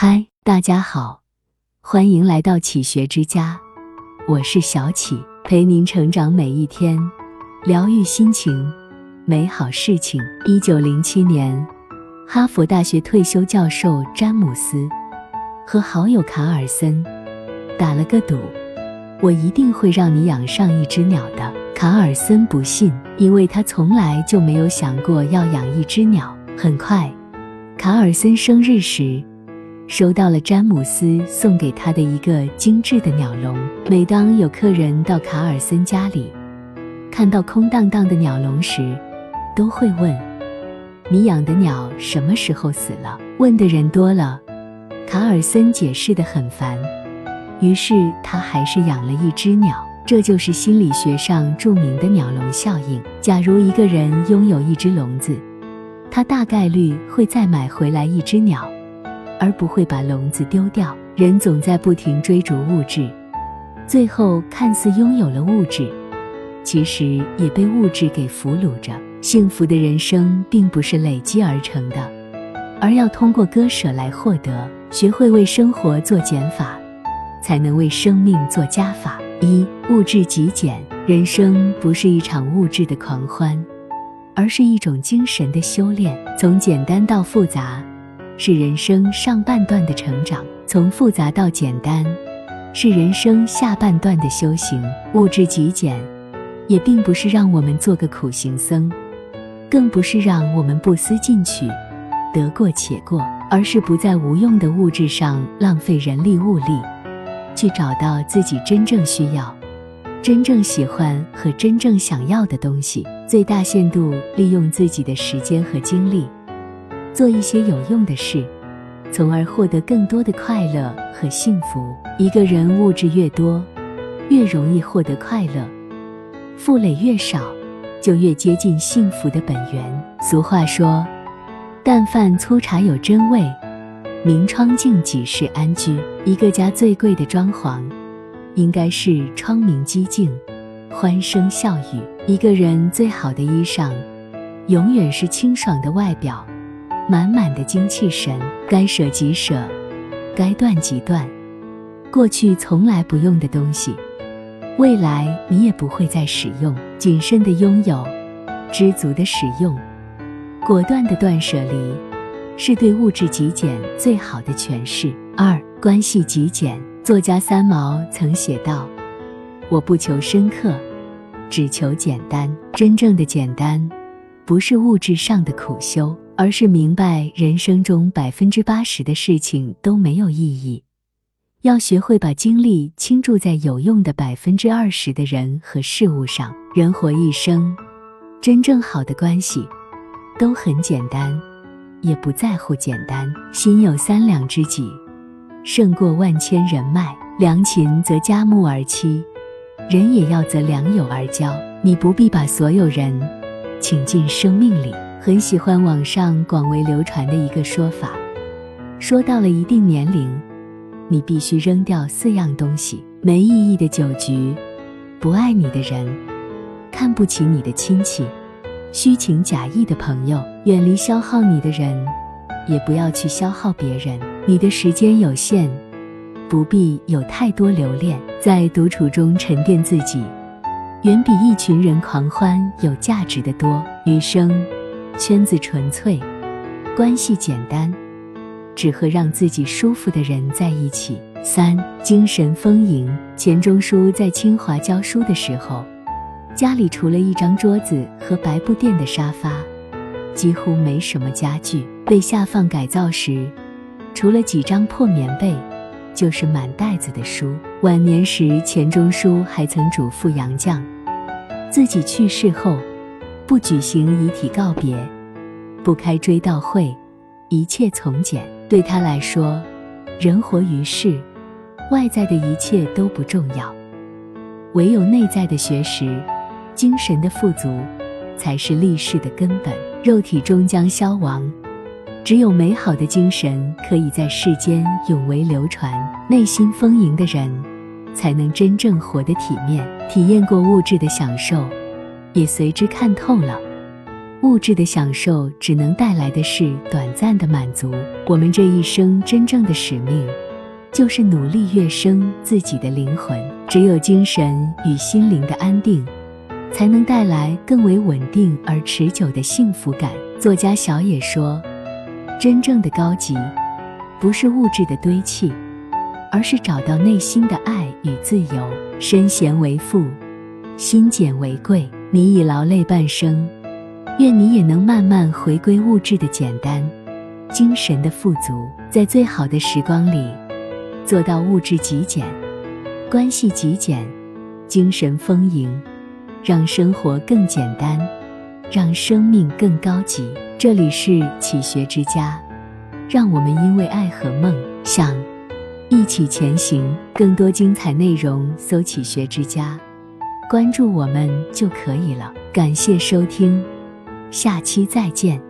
嗨，大家好，欢迎来到启学之家，我是小启，陪您成长每一天，疗愈心情，美好事情。一九零七年，哈佛大学退休教授詹姆斯和好友卡尔森打了个赌，我一定会让你养上一只鸟的。卡尔森不信，因为他从来就没有想过要养一只鸟。很快，卡尔森生日时。收到了詹姆斯送给他的一个精致的鸟笼。每当有客人到卡尔森家里，看到空荡荡的鸟笼时，都会问：“你养的鸟什么时候死了？”问的人多了，卡尔森解释得很烦，于是他还是养了一只鸟。这就是心理学上著名的鸟笼效应。假如一个人拥有一只笼子，他大概率会再买回来一只鸟。而不会把笼子丢掉。人总在不停追逐物质，最后看似拥有了物质，其实也被物质给俘虏着。幸福的人生并不是累积而成的，而要通过割舍来获得。学会为生活做减法，才能为生命做加法。一、物质极简。人生不是一场物质的狂欢，而是一种精神的修炼。从简单到复杂。是人生上半段的成长，从复杂到简单，是人生下半段的修行。物质极简，也并不是让我们做个苦行僧，更不是让我们不思进取、得过且过，而是不在无用的物质上浪费人力物力，去找到自己真正需要、真正喜欢和真正想要的东西，最大限度利用自己的时间和精力。做一些有用的事，从而获得更多的快乐和幸福。一个人物质越多，越容易获得快乐；负累越少，就越接近幸福的本源。俗话说：“淡饭粗茶有真味，明窗净几是安居。”一个家最贵的装潢，应该是窗明几净、欢声笑语。一个人最好的衣裳，永远是清爽的外表。满满的精气神，该舍即舍，该断即断。过去从来不用的东西，未来你也不会再使用。谨慎的拥有，知足的使用，果断的断舍离，是对物质极简最好的诠释。二、关系极简。作家三毛曾写道：“我不求深刻，只求简单。真正的简单，不是物质上的苦修。”而是明白人生中百分之八十的事情都没有意义，要学会把精力倾注在有用的百分之二十的人和事物上。人活一生，真正好的关系都很简单，也不在乎简单。心有三两知己，胜过万千人脉。良禽择佳木而栖，人也要择良友而交。你不必把所有人请进生命里。很喜欢网上广为流传的一个说法，说到了一定年龄，你必须扔掉四样东西：没意义的酒局，不爱你的人，看不起你的亲戚，虚情假意的朋友，远离消耗你的人，也不要去消耗别人。你的时间有限，不必有太多留恋，在独处中沉淀自己，远比一群人狂欢有价值的多。余生。圈子纯粹，关系简单，只和让自己舒服的人在一起。三、精神丰盈。钱钟书在清华教书的时候，家里除了一张桌子和白布垫的沙发，几乎没什么家具。被下放改造时，除了几张破棉被，就是满袋子的书。晚年时，钱钟书还曾嘱咐杨绛，自己去世后。不举行遗体告别，不开追悼会，一切从简。对他来说，人活于世，外在的一切都不重要，唯有内在的学识、精神的富足，才是立世的根本。肉体终将消亡，只有美好的精神可以在世间永为流传。内心丰盈的人，才能真正活得体面。体验过物质的享受。也随之看透了，物质的享受只能带来的是短暂的满足。我们这一生真正的使命，就是努力跃升自己的灵魂。只有精神与心灵的安定，才能带来更为稳定而持久的幸福感。作家小野说：“真正的高级，不是物质的堆砌，而是找到内心的爱与自由。身闲为富，心简为贵。你已劳累半生。”愿你也能慢慢回归物质的简单，精神的富足，在最好的时光里，做到物质极简，关系极简，精神丰盈，让生活更简单，让生命更高级。这里是启学之家，让我们因为爱和梦想一起前行。更多精彩内容，搜“启学之家”，关注我们就可以了。感谢收听。下期再见。